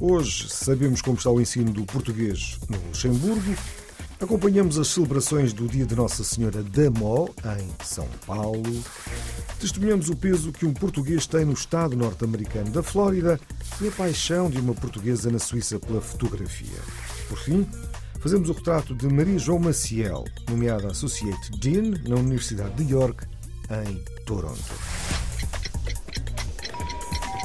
Hoje sabemos como está o ensino do português no Luxemburgo, acompanhamos as celebrações do Dia de Nossa Senhora da Mó, em São Paulo, testemunhamos o peso que um português tem no estado norte-americano da Flórida e a paixão de uma portuguesa na Suíça pela fotografia. Por fim, fazemos o retrato de Maria João Maciel, nomeada Associate Dean na Universidade de York, em Toronto.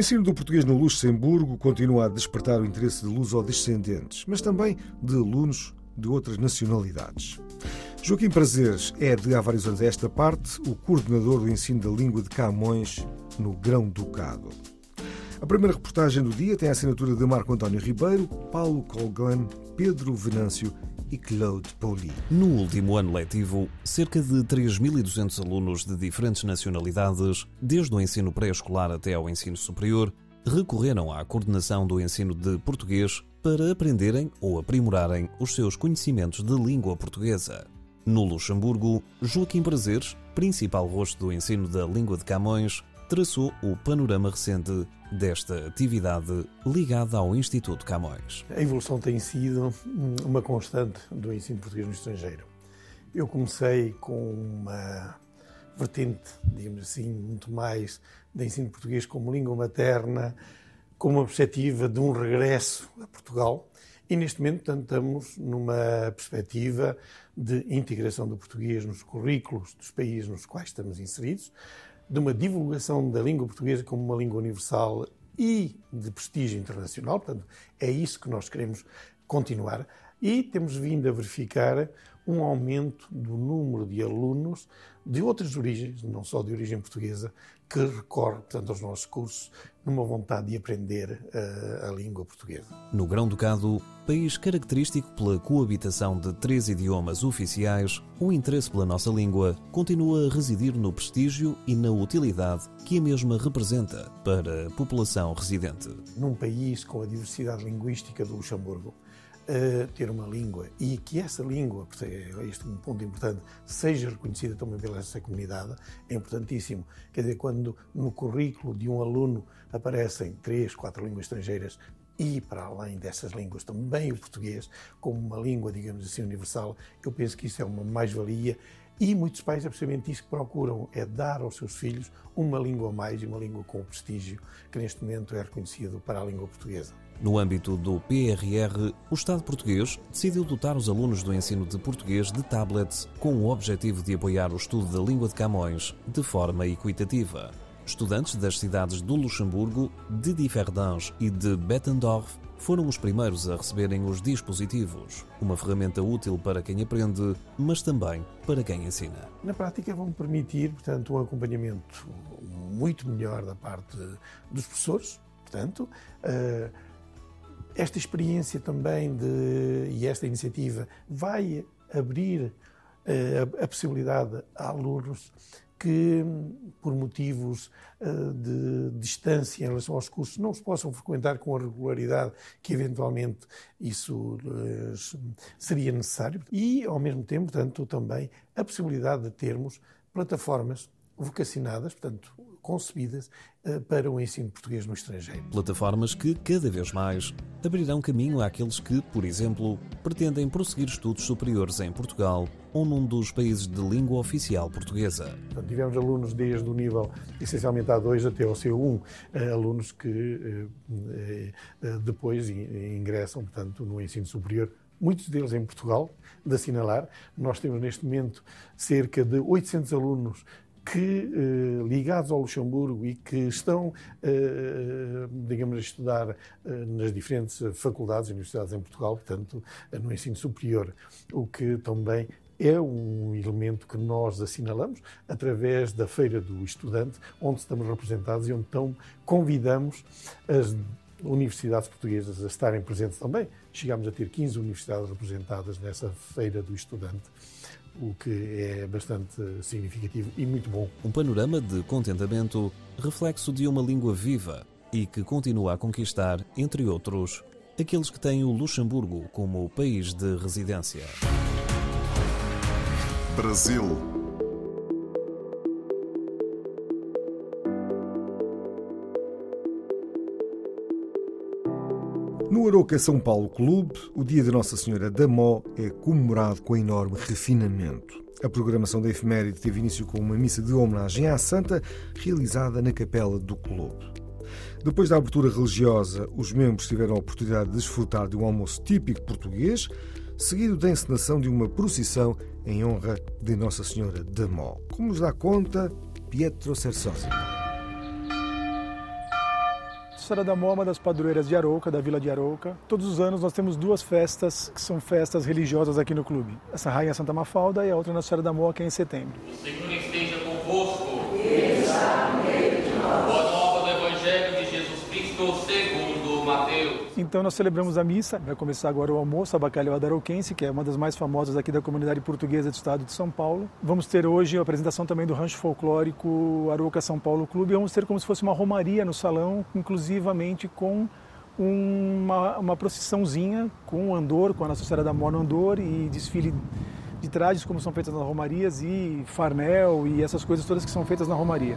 Ensino do português no Luxemburgo continua a despertar o interesse de luso-descendentes, mas também de alunos de outras nacionalidades. Joaquim Prazeres é, de há vários anos a esta parte, o coordenador do ensino da língua de Camões no Grão-Ducado. A primeira reportagem do dia tem a assinatura de Marco António Ribeiro, Paulo Colgan, Pedro Venâncio e Claude Pauli. No último ano letivo, cerca de 3.200 alunos de diferentes nacionalidades, desde o ensino pré-escolar até ao ensino superior, recorreram à coordenação do ensino de português para aprenderem ou aprimorarem os seus conhecimentos de língua portuguesa. No Luxemburgo, Joaquim Prazeres, principal rosto do ensino da língua de Camões, traçou o panorama recente desta atividade ligada ao Instituto Camões. A evolução tem sido uma constante do ensino português no estrangeiro. Eu comecei com uma vertente, digamos assim, muito mais de ensino português como língua materna, com uma perspectiva de um regresso a Portugal. E neste momento, portanto, estamos numa perspectiva de integração do português nos currículos dos países nos quais estamos inseridos, de uma divulgação da língua portuguesa como uma língua universal e de prestígio internacional. Portanto, é isso que nós queremos continuar. E temos vindo a verificar um aumento do número de alunos de outras origens, não só de origem portuguesa, que recorre, portanto, aos nossos cursos numa vontade de aprender uh, a língua portuguesa. No Grão-Ducado, país característico pela coabitação de três idiomas oficiais, o interesse pela nossa língua continua a residir no prestígio e na utilidade que a mesma representa para a população residente. Num país com a diversidade linguística do Luxemburgo, uh, ter uma língua e que essa língua, este é um ponto importante, seja reconhecida também pela essa comunidade, é importantíssimo. Quer dizer, quando no currículo de um aluno aparecem três, quatro línguas estrangeiras e, para além dessas línguas, também o português, como uma língua, digamos assim, universal, eu penso que isso é uma mais-valia e muitos pais é precisamente isso que procuram, é dar aos seus filhos uma língua a mais e uma língua com o prestígio que neste momento é reconhecido para a língua portuguesa. No âmbito do PRR, o Estado português decidiu dotar os alunos do ensino de português de tablets com o objetivo de apoiar o estudo da língua de Camões de forma equitativa. Estudantes das cidades do Luxemburgo, de Differdange e de Bettendorf foram os primeiros a receberem os dispositivos, uma ferramenta útil para quem aprende, mas também para quem ensina. Na prática, vão permitir, portanto, um acompanhamento muito melhor da parte dos professores, portanto, uh, esta experiência também de, e esta iniciativa vai abrir uh, a, a possibilidade a alunos que, por motivos uh, de distância em relação aos cursos, não se possam frequentar com a regularidade que eventualmente isso uh, seria necessário. E, ao mesmo tempo, portanto, também a possibilidade de termos plataformas vocacionadas, portanto, concebidas uh, para o ensino português no estrangeiro. Plataformas que, cada vez mais, abrirão caminho àqueles que, por exemplo, pretendem prosseguir estudos superiores em Portugal ou num dos países de língua oficial portuguesa. Portanto, tivemos alunos desde o nível essencialmente A2 até ao C1, uh, alunos que uh, depois ingressam, portanto, no ensino superior muitos deles em Portugal, de assinalar. Nós temos neste momento cerca de 800 alunos que, eh, ligados ao Luxemburgo e que estão, eh, digamos, a estudar eh, nas diferentes faculdades e universidades em Portugal, portanto, no ensino superior, o que também é um elemento que nós assinalamos através da Feira do Estudante, onde estamos representados e onde então convidamos as universidades portuguesas a estarem presentes também. Chegámos a ter 15 universidades representadas nessa Feira do Estudante, o que é bastante significativo e muito bom. Um panorama de contentamento, reflexo de uma língua viva e que continua a conquistar, entre outros, aqueles que têm o Luxemburgo como país de residência. Brasil. No Aroca São Paulo Clube, o dia de Nossa Senhora da Mó é comemorado com enorme refinamento. A programação da efeméride teve início com uma missa de homenagem à Santa, realizada na capela do clube. Depois da abertura religiosa, os membros tiveram a oportunidade de desfrutar de um almoço típico português, seguido da encenação de uma procissão em honra de Nossa Senhora da Mó. Como nos dá conta Pietro Cersosi. Senhora da é uma das padroeiras de Arouca, da Vila de Arouca. Todos os anos nós temos duas festas que são festas religiosas aqui no clube. Essa Rainha Santa Mafalda e a outra Nossa Senhora da Mó, que é em setembro. O Senhor esteja convosco. Então nós celebramos a missa, vai começar agora o almoço, a bacalhau Arouquense, que é uma das mais famosas aqui da comunidade portuguesa do estado de São Paulo. Vamos ter hoje a apresentação também do rancho folclórico Arouca São Paulo Clube, vamos ter como se fosse uma romaria no salão, inclusivamente com uma, uma procissãozinha com o andor, com a Nossa Senhora da Mó andor e desfile de trajes como são feitas nas romarias e farnel e essas coisas todas que são feitas na romaria.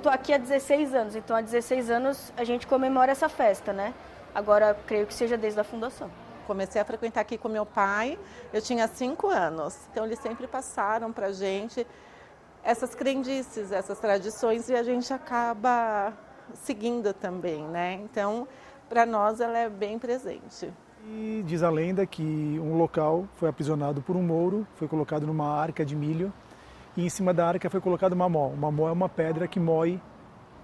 Tô aqui há 16 anos, então há 16 anos a gente comemora essa festa, né? Agora, creio que seja desde a fundação. Comecei a frequentar aqui com meu pai, eu tinha 5 anos, então eles sempre passaram para a gente essas crendices, essas tradições e a gente acaba seguindo também, né? Então, para nós ela é bem presente. E diz a lenda que um local foi aprisionado por um mouro, foi colocado numa arca de milho e em cima da arca foi colocado uma mó. Uma mó é uma pedra que moe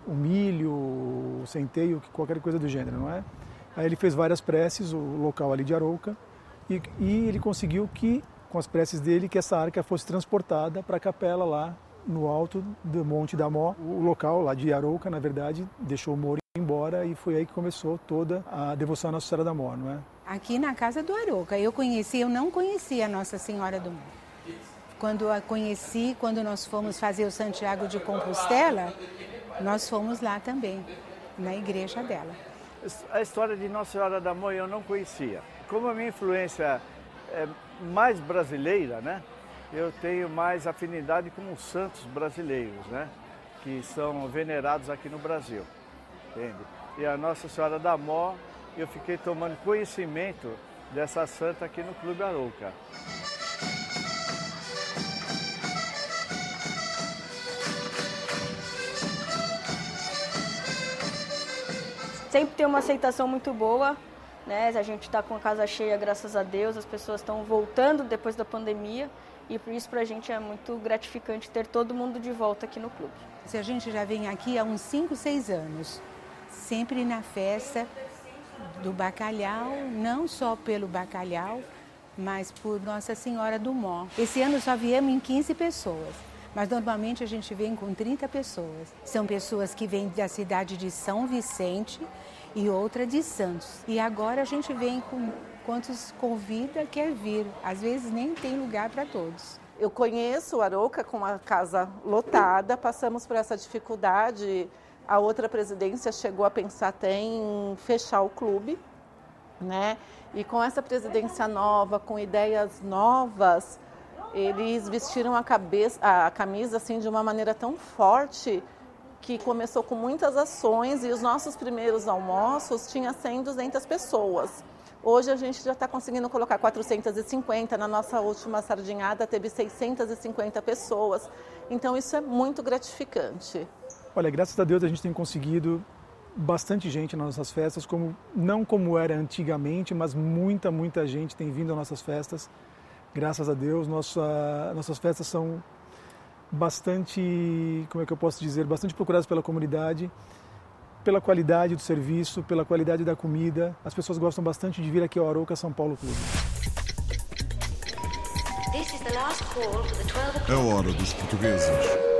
o milho, o centeio, qualquer coisa do gênero, não é? Aí ele fez várias preces, o local ali de Arouca, e, e ele conseguiu que, com as preces dele, que essa arca fosse transportada para a capela lá no alto do Monte da Mó. O local lá de Arouca, na verdade, deixou o Moro embora e foi aí que começou toda a devoção à Nossa Senhora da Mó, não é? Aqui na casa do Arouca, eu conheci, eu não conhecia a Nossa Senhora do Mó. Quando a conheci, quando nós fomos fazer o Santiago de Compostela, nós fomos lá também, na igreja dela. A história de Nossa Senhora da Mãe eu não conhecia. Como a minha influência é mais brasileira, né? Eu tenho mais afinidade com os santos brasileiros, né? Que são venerados aqui no Brasil, entende? E a Nossa Senhora da Mó, eu fiquei tomando conhecimento dessa santa aqui no Clube Arouca. Sempre tem uma aceitação muito boa. Né? A gente está com a casa cheia, graças a Deus, as pessoas estão voltando depois da pandemia e por isso para a gente é muito gratificante ter todo mundo de volta aqui no clube. A gente já vem aqui há uns 5, 6 anos, sempre na festa do bacalhau, não só pelo bacalhau, mas por Nossa Senhora do Mó. Esse ano só viemos em 15 pessoas, mas normalmente a gente vem com 30 pessoas. São pessoas que vêm da cidade de São Vicente e outra de Santos. E agora a gente vem com quantos convida quer vir. Às vezes nem tem lugar para todos. Eu conheço Aroca com a casa lotada, passamos por essa dificuldade. A outra presidência chegou a pensar até em fechar o clube, né? E com essa presidência nova, com ideias novas, eles vestiram a, cabeça, a camisa assim de uma maneira tão forte que começou com muitas ações e os nossos primeiros almoços tinha 100, 200 pessoas. Hoje a gente já está conseguindo colocar 450, na nossa última sardinhada teve 650 pessoas. Então isso é muito gratificante. Olha, graças a Deus a gente tem conseguido bastante gente nas nossas festas, como não como era antigamente, mas muita, muita gente tem vindo às nossas festas. Graças a Deus, nossa, nossas festas são bastante, como é que eu posso dizer, bastante procuradas pela comunidade, pela qualidade do serviço, pela qualidade da comida. As pessoas gostam bastante de vir aqui ao Arouca São Paulo Clube. A hora dos portugueses.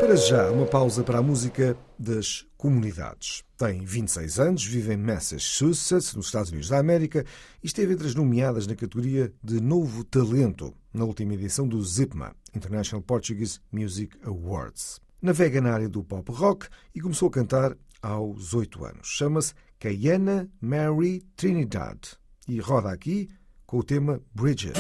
Para já, uma pausa para a música das comunidades. Tem 26 anos, vive em Massachusetts, nos Estados Unidos da América, e esteve entre as nomeadas na categoria de Novo Talento, na última edição do ZIPMA, International Portuguese Music Awards. Navega na área do pop rock e começou a cantar aos 8 anos. Chama-se Cayena Mary Trinidad e roda aqui com o tema Bridges.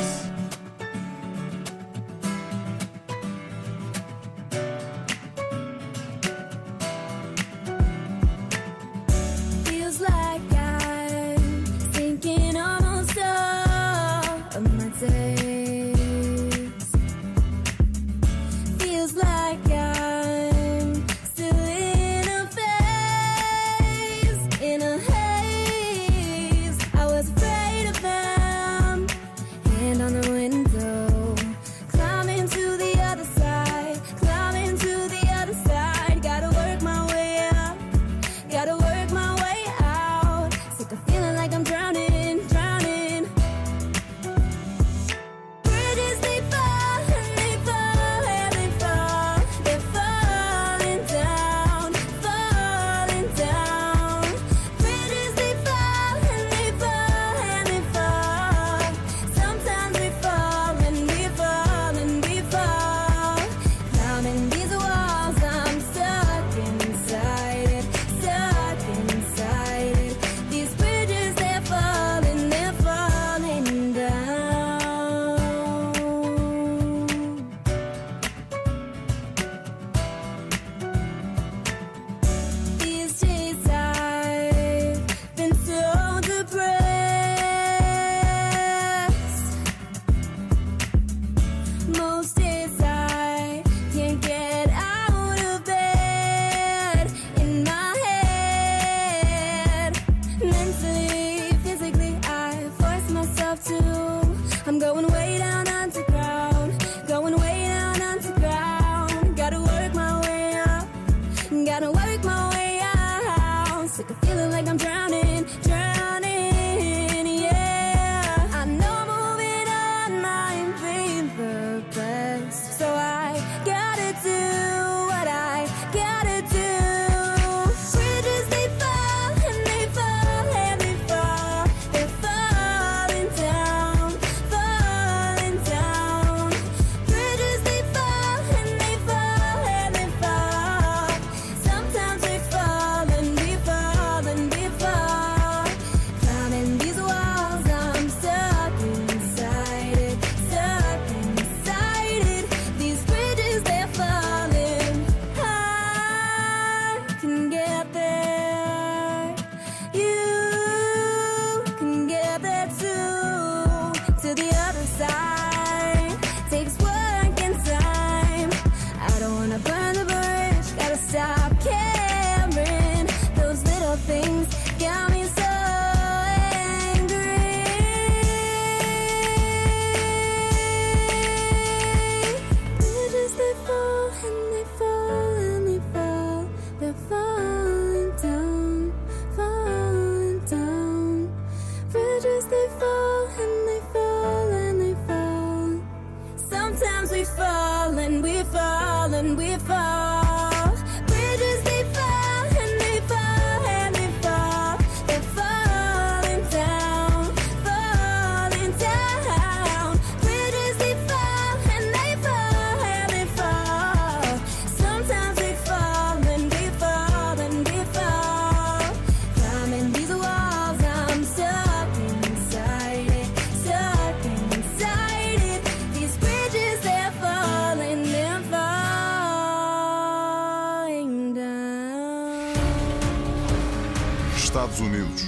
Estados Unidos.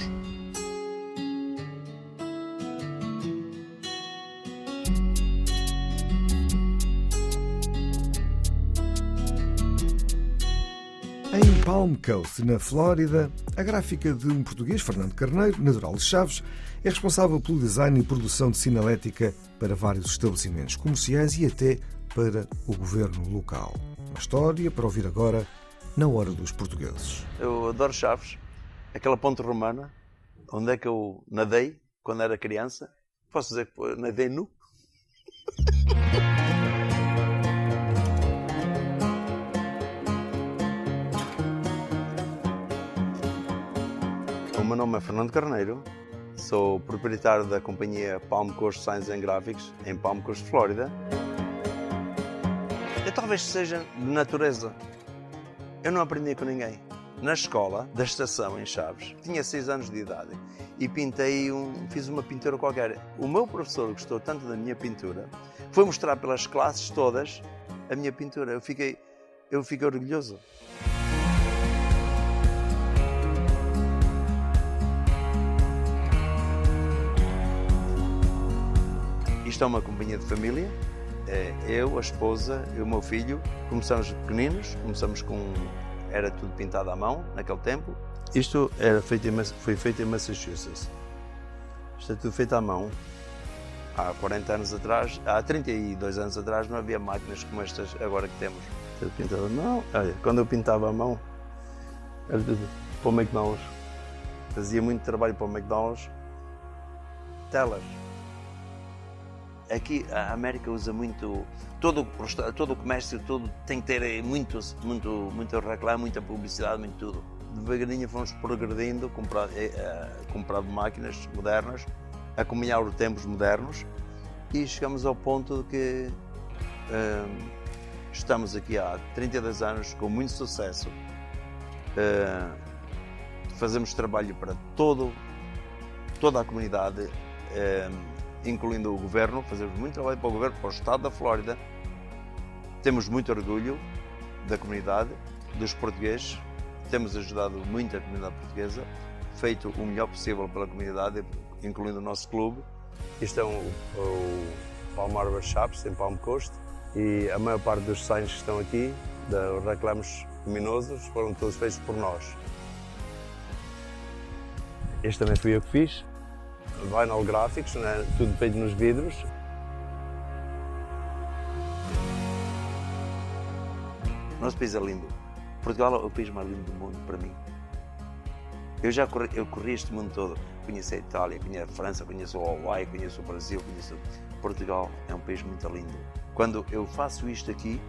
Em Palm Coast, na Flórida, a gráfica de um português, Fernando Carneiro, natural de Chaves, é responsável pelo design e produção de sinalética para vários estabelecimentos comerciais e até para o governo local. Uma história para ouvir agora na Hora dos Portugueses. Eu adoro Chaves, aquela ponte romana, onde é que eu nadei quando era criança. Posso dizer que nadei nu? O meu nome é Fernando Carneiro, sou proprietário da companhia Palm Coast Science and Graphics em Palm Coast, Flórida. Eu talvez seja de natureza. Eu não aprendi com ninguém. Na escola da estação em Chaves, tinha 6 anos de idade e pintei um, fiz uma pintura qualquer. O meu professor gostou tanto da minha pintura, foi mostrar pelas classes todas a minha pintura. Eu fiquei, eu fiquei orgulhoso. Isto é uma companhia de família. É eu, a esposa e o meu filho. Começamos pequeninos, começamos com. Era tudo pintado à mão naquele tempo. Isto era feito em, foi feito em Massachusetts. Isto é tudo feito à mão. Há 40 anos atrás, há 32 anos atrás, não havia máquinas como estas agora que temos. Tudo pintado à mão. Olha, quando eu pintava à mão, era tudo para o McDonald's. Fazia muito trabalho para o McDonald's. Telas aqui a América usa muito todo todo o comércio todo tem que ter muito muito muito reclame muita publicidade muito tudo. Devagarinho fomos progredindo comprado eh, comprado máquinas modernas a caminhar os tempos modernos e chegamos ao ponto de que uh, estamos aqui há 32 anos com muito sucesso uh, fazemos trabalho para todo toda a comunidade uh, incluindo o governo, fazemos muito trabalho para o governo, para o Estado da Flórida. Temos muito orgulho da comunidade, dos portugueses, temos ajudado muito a comunidade portuguesa, feito o melhor possível pela comunidade, incluindo o nosso clube. Isto é um, o Palm Harbor Shops, em Palm Coast, e a maior parte dos signs que estão aqui, dos reclamos luminosos, foram todos feitos por nós. Este também fui eu que fiz, vinyl gráficos, né? tudo feito nos vidros. Nosso país é lindo. Portugal é o país mais lindo do mundo para mim. Eu já corri, eu corri este mundo todo. Conheço a Itália, conheço a França, conheço o Hawaii, conheço o Brasil, conheço. Portugal é um país muito lindo. Quando eu faço isto aqui,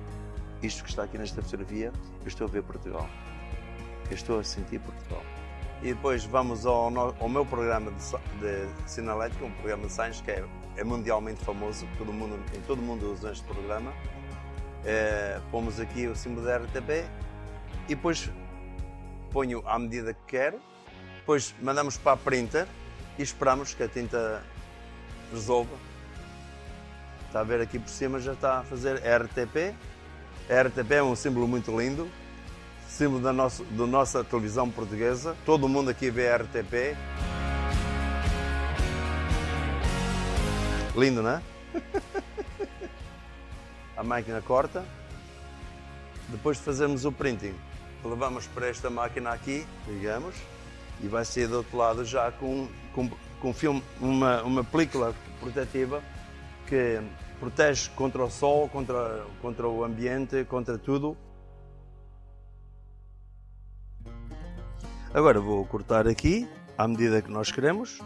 isto que está aqui nesta fotografia, eu estou a ver Portugal. Eu estou a sentir Portugal. E depois vamos ao, ao meu programa de, de sinalética, um programa de science que é, é, mundialmente famoso, todo mundo, em todo mundo usa este programa. É, pomos aqui o símbolo da RTP e depois ponho à medida que quero, depois mandamos para a printer e esperamos que a tinta resolva. Está a ver aqui por cima já está a fazer RTP. A RTP é um símbolo muito lindo, símbolo da nossa, da nossa televisão portuguesa. Todo mundo aqui vê a RTP. Lindo, não é? a máquina corta. Depois de fazermos o printing, levamos para esta máquina aqui, ligamos, e vai sair do outro lado já com, com, com filme, uma, uma película protetiva que protege contra o sol, contra, contra o ambiente, contra tudo. Agora vou cortar aqui à medida que nós queremos.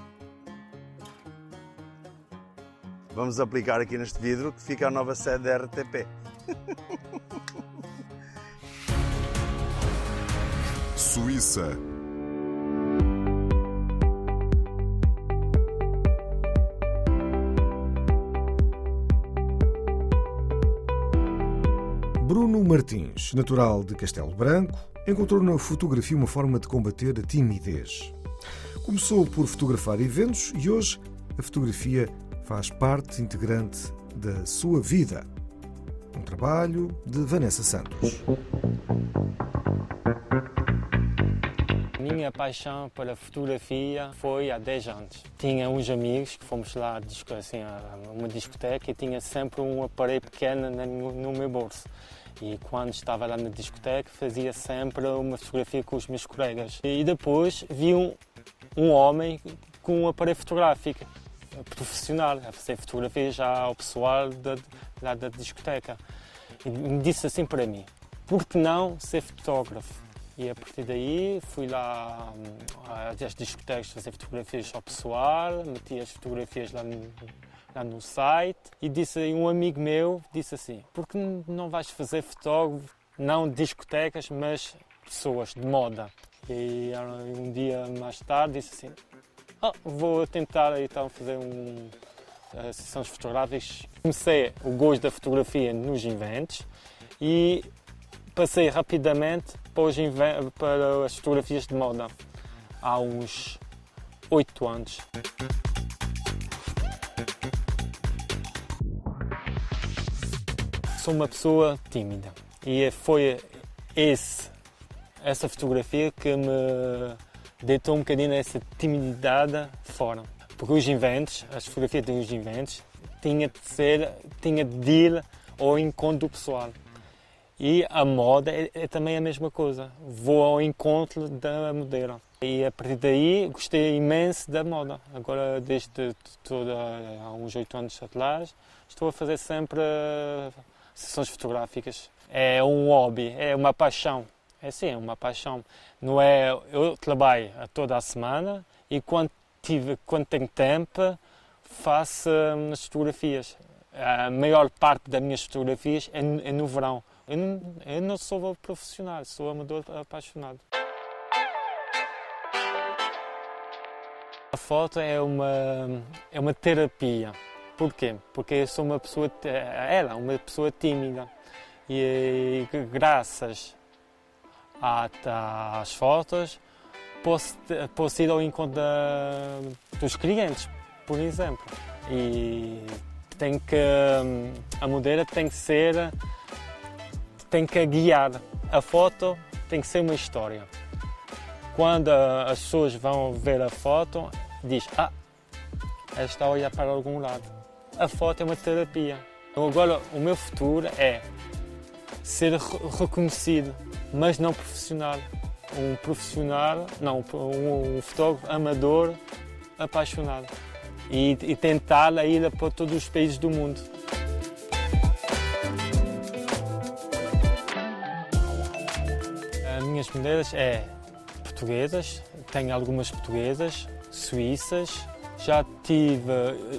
Vamos aplicar aqui neste vidro que fica a nova sede da RTP. Suíça. Bruno Martins, natural de Castelo Branco, encontrou na fotografia uma forma de combater a timidez. Começou por fotografar eventos e hoje a fotografia faz parte integrante da sua vida. Um trabalho de Vanessa Santos. Minha paixão pela fotografia foi há 10 anos. Tinha uns amigos que fomos lá assim, a uma discoteca e tinha sempre um aparelho pequeno no meu bolso. E quando estava lá na discoteca fazia sempre uma fotografia com os meus colegas. E depois vi um, um homem com um aparelho fotográfico profissional, a fazer fotografias já ao pessoal da, lá da discoteca. E me disse assim para mim, por que não ser fotógrafo? E a partir daí fui lá hum, às discotecas fazer fotografias ao pessoal, meti as fotografias lá no, lá no site e disse um amigo meu disse assim, por que não vais fazer fotógrafo, não discotecas, mas pessoas de moda? E um dia mais tarde disse assim, oh, vou tentar então fazer um, uh, sessões fotográficas. Comecei o gosto da fotografia nos eventos e passei rapidamente para, para as fotografias de moda há uns oito anos. Sou uma pessoa tímida e foi esse, essa fotografia que me deitou um bocadinho essa timidez fora. Porque os eventos, as fotografias dos eventos, tinha de ser, tinha de ir ao encontro pessoal. E a moda é, é, também a mesma coisa. Vou ao encontro da modelo. E a partir daí gostei imenso da moda. Agora, desde toda, há uns oito anos atrás, estou a fazer sempre sessões fotográficas. É um hobby, é uma paixão. É sim, é uma paixão. Não é, eu trabalho toda a semana e quando, tive, quando tenho tempo faço hum, as fotografias. A maior parte das minhas fotografias é, é no verão eu não, eu não sou profissional, sou amador apaixonado. A foto é uma, é uma terapia. Porquê? Porque eu sou uma pessoa, ela, uma pessoa tímida. E, e graças às fotos posso, posso ir ao encontro da, dos clientes, por exemplo. E tem que, a modelo tem que ser tem que guiar. A foto tem que ser uma história. Quando as pessoas vão ver a foto, diz: Ah, ela está a olhar para algum lado. A foto é uma terapia. Então, agora, o meu futuro é ser reconhecido, mas não profissional. Um profissional, não, um, fotógrafo amador apaixonado. E, e tentar ir para todos os países do mundo. minhas mulheres é portuguesas, tenho algumas portuguesas, suíças, já tive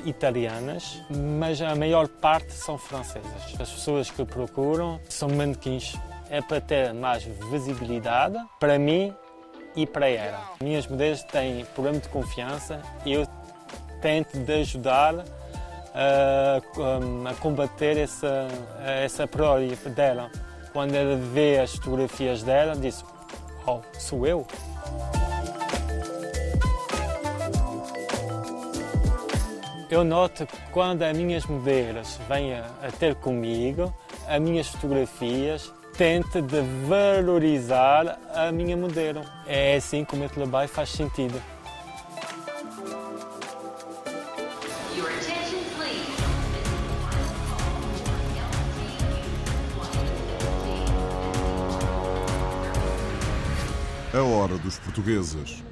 italianas, mas a maior parte são francesas. As pessoas que procuram são manequins. É para ter mais visibilidade para mim e para ela. Minhas mulheres têm problema de confiança e eu tento de ajudar a, a combater essa, essa prole dela. Quando ela vê as fotografias dela, diz: Oh, sou eu? Eu noto que quando as minhas modelos vêm a, a ter comigo, as minhas fotografias tento de valorizar a minha modelo. É assim que o meu trabalho faz sentido. A hora dos portugueses.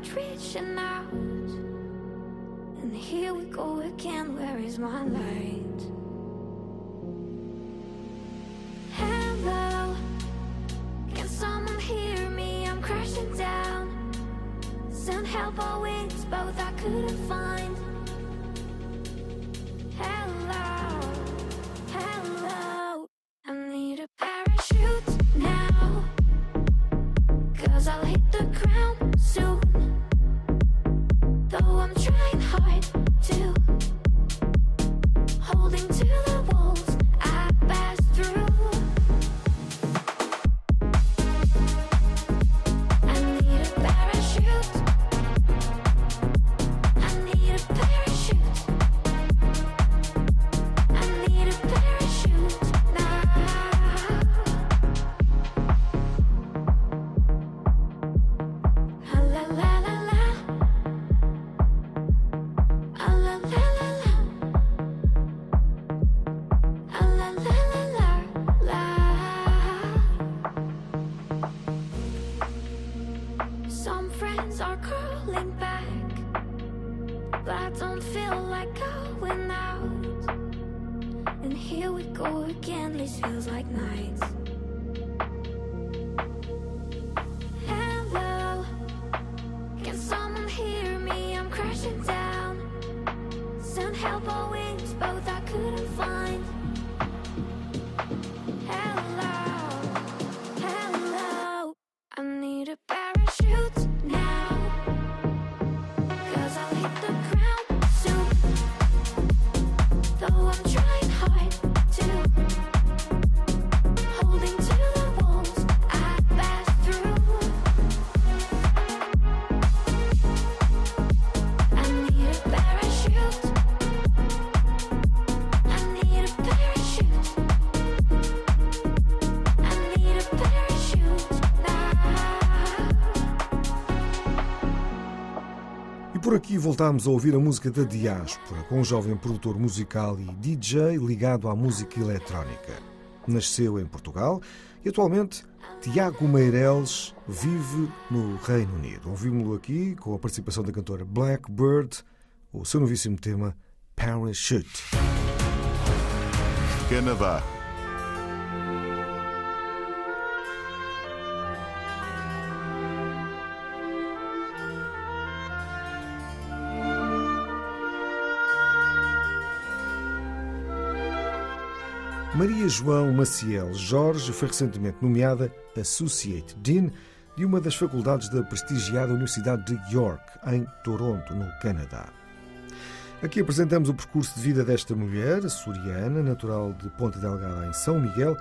Not reaching out. And here we go again, where is my light? Hello, can someone hear me? I'm crashing down. Send help or wings, both I couldn't find. help always voltámos a ouvir a música da Diáspora, com um jovem produtor musical e DJ ligado à música eletrónica. Nasceu em Portugal e atualmente Tiago Meireles vive no Reino Unido. Ouvimos-lo aqui com a participação da cantora Blackbird, o seu novíssimo tema Parachute. Canadá. Maria João Maciel Jorge foi recentemente nomeada Associate Dean de uma das faculdades da prestigiada Universidade de York, em Toronto, no Canadá. Aqui apresentamos o percurso de vida desta mulher, açoriana, natural de Ponta Delgada, em São Miguel,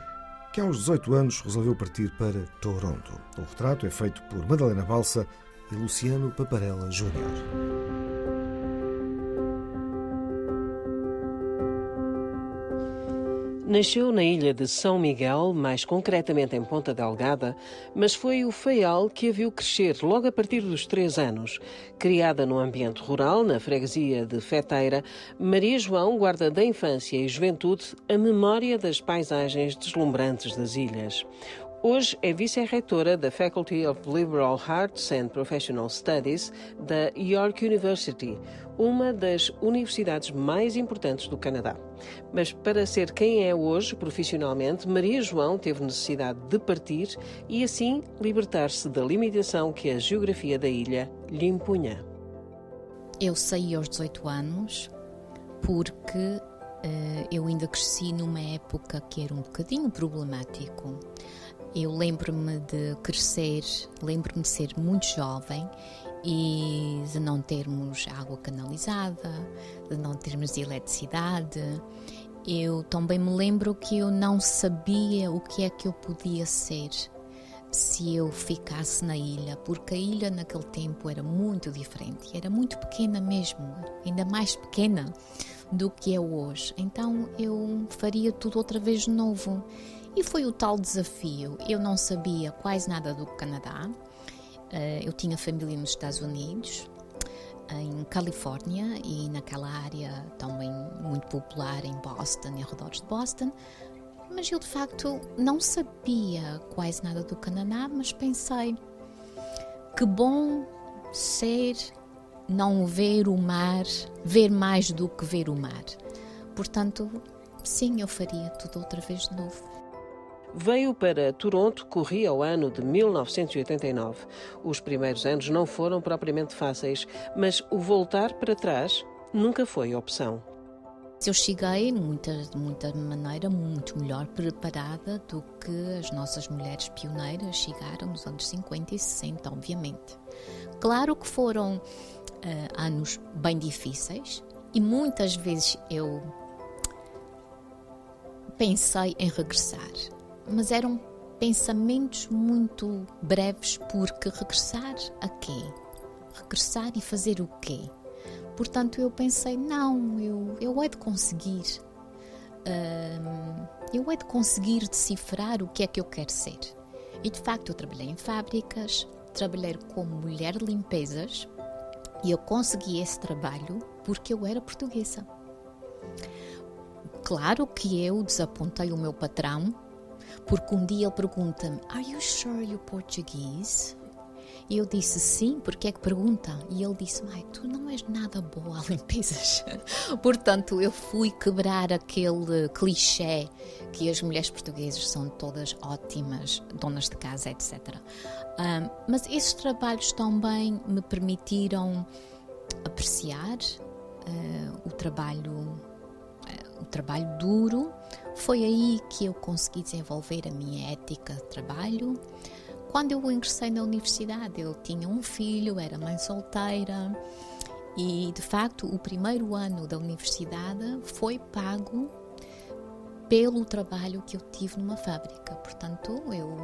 que aos 18 anos resolveu partir para Toronto. O retrato é feito por Madalena Balsa e Luciano Paparella Júnior. Nasceu na ilha de São Miguel, mais concretamente em Ponta Delgada, mas foi o Feial que a viu crescer logo a partir dos três anos. Criada no ambiente rural, na freguesia de Feteira, Maria João guarda da infância e juventude a memória das paisagens deslumbrantes das ilhas. Hoje é vice-reitora da Faculty of Liberal Arts and Professional Studies da York University, uma das universidades mais importantes do Canadá. Mas para ser quem é hoje profissionalmente, Maria João teve necessidade de partir e assim libertar-se da limitação que a geografia da ilha lhe impunha. Eu saí aos 18 anos porque eh, eu ainda cresci numa época que era um bocadinho problemático. Eu lembro-me de crescer, lembro-me de ser muito jovem e de não termos água canalizada, de não termos eletricidade. Eu também me lembro que eu não sabia o que é que eu podia ser se eu ficasse na ilha, porque a ilha naquele tempo era muito diferente, era muito pequena mesmo, ainda mais pequena do que é hoje. Então eu faria tudo outra vez de novo. E foi o tal desafio. Eu não sabia quase nada do Canadá. Eh, Eu tinha família nos Estados Unidos, em Califórnia e naquela área também muito popular em Boston e arredores de Boston. Mas eu de facto não sabia quase nada do Canadá, mas pensei que bom ser não ver o mar, ver mais do que ver o mar. Portanto, sim, eu faria tudo outra vez de novo. Veio para Toronto, corria o ano de 1989. Os primeiros anos não foram propriamente fáceis, mas o voltar para trás nunca foi opção. Eu cheguei muita, de muita maneira muito melhor preparada do que as nossas mulheres pioneiras chegaram nos anos 50 e 60, obviamente. Claro que foram eh, anos bem difíceis e muitas vezes eu pensei em regressar, mas eram pensamentos muito breves, porque regressar a quê? Regressar e fazer o quê? Portanto, eu pensei, não, eu, eu hei de conseguir. Hum, eu hei de conseguir decifrar o que é que eu quero ser. E de facto, eu trabalhei em fábricas, trabalhei como mulher de limpezas e eu consegui esse trabalho porque eu era portuguesa. Claro que eu desapontei o meu patrão, porque um dia ele pergunta-me: Are you sure you're Portuguese? E eu disse sim, porque é que pergunta? E ele disse, tu não és nada boa a limpezas. Portanto, eu fui quebrar aquele clichê que as mulheres portuguesas são todas ótimas, donas de casa, etc. Um, mas esses trabalhos também me permitiram apreciar uh, o trabalho uh, o trabalho duro foi aí que eu consegui desenvolver a minha ética de trabalho quando eu ingressei na universidade, eu tinha um filho, era mãe solteira e, de facto, o primeiro ano da universidade foi pago pelo trabalho que eu tive numa fábrica. Portanto, eu,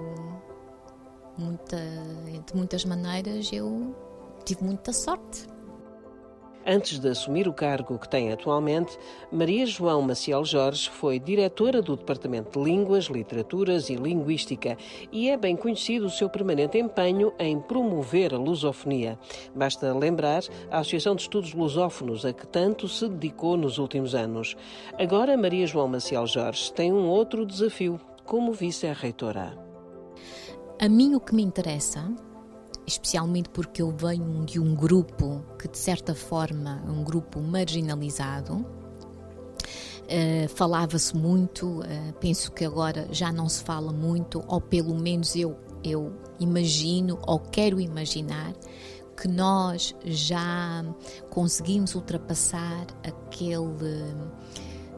muita, de muitas maneiras, eu tive muita sorte. Antes de assumir o cargo que tem atualmente, Maria João Maciel Jorge foi diretora do Departamento de Línguas, Literaturas e Linguística e é bem conhecido o seu permanente empenho em promover a lusofonia. Basta lembrar a Associação de Estudos Lusófonos, a que tanto se dedicou nos últimos anos. Agora, Maria João Maciel Jorge tem um outro desafio como vice-reitora. A mim o que me interessa especialmente porque eu venho de um grupo que, de certa forma, é um grupo marginalizado. Uh, falava-se muito, uh, penso que agora já não se fala muito, ou pelo menos eu, eu imagino ou quero imaginar que nós já conseguimos ultrapassar aquele,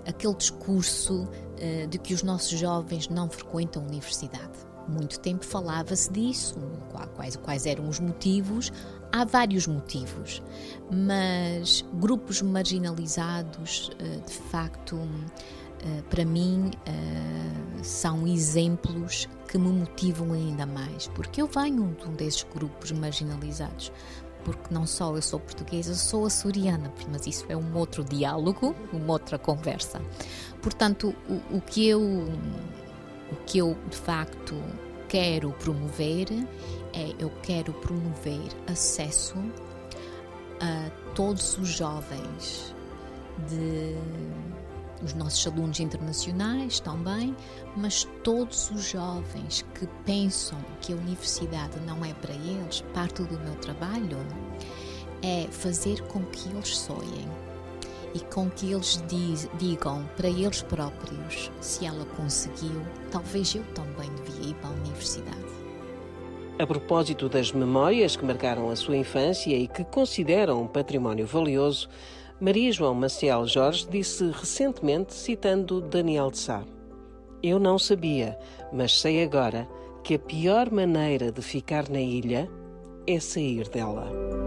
aquele discurso uh, de que os nossos jovens não frequentam a universidade muito tempo falava-se disso, quais, quais eram os motivos. Há vários motivos, mas grupos marginalizados, eh, de facto, eh, para mim, eh, são exemplos que me motivam ainda mais, porque eu venho de um desses grupos marginalizados. Porque não só eu sou portuguesa, sou açoriana, mas isso é um outro diálogo, uma outra conversa. Portanto, o, o que eu o que eu de facto quero promover é eu quero promover acesso a todos os jovens de os nossos alunos internacionais também, mas todos os jovens que pensam que a universidade não é para eles, parte do meu trabalho é fazer com que eles sonhem e com que eles diz, digam para eles próprios: se ela conseguiu, talvez eu também devia ir para a universidade. A propósito das memórias que marcaram a sua infância e que consideram um património valioso, Maria João Maciel Jorge disse recentemente, citando Daniel de Sá: Eu não sabia, mas sei agora que a pior maneira de ficar na ilha é sair dela.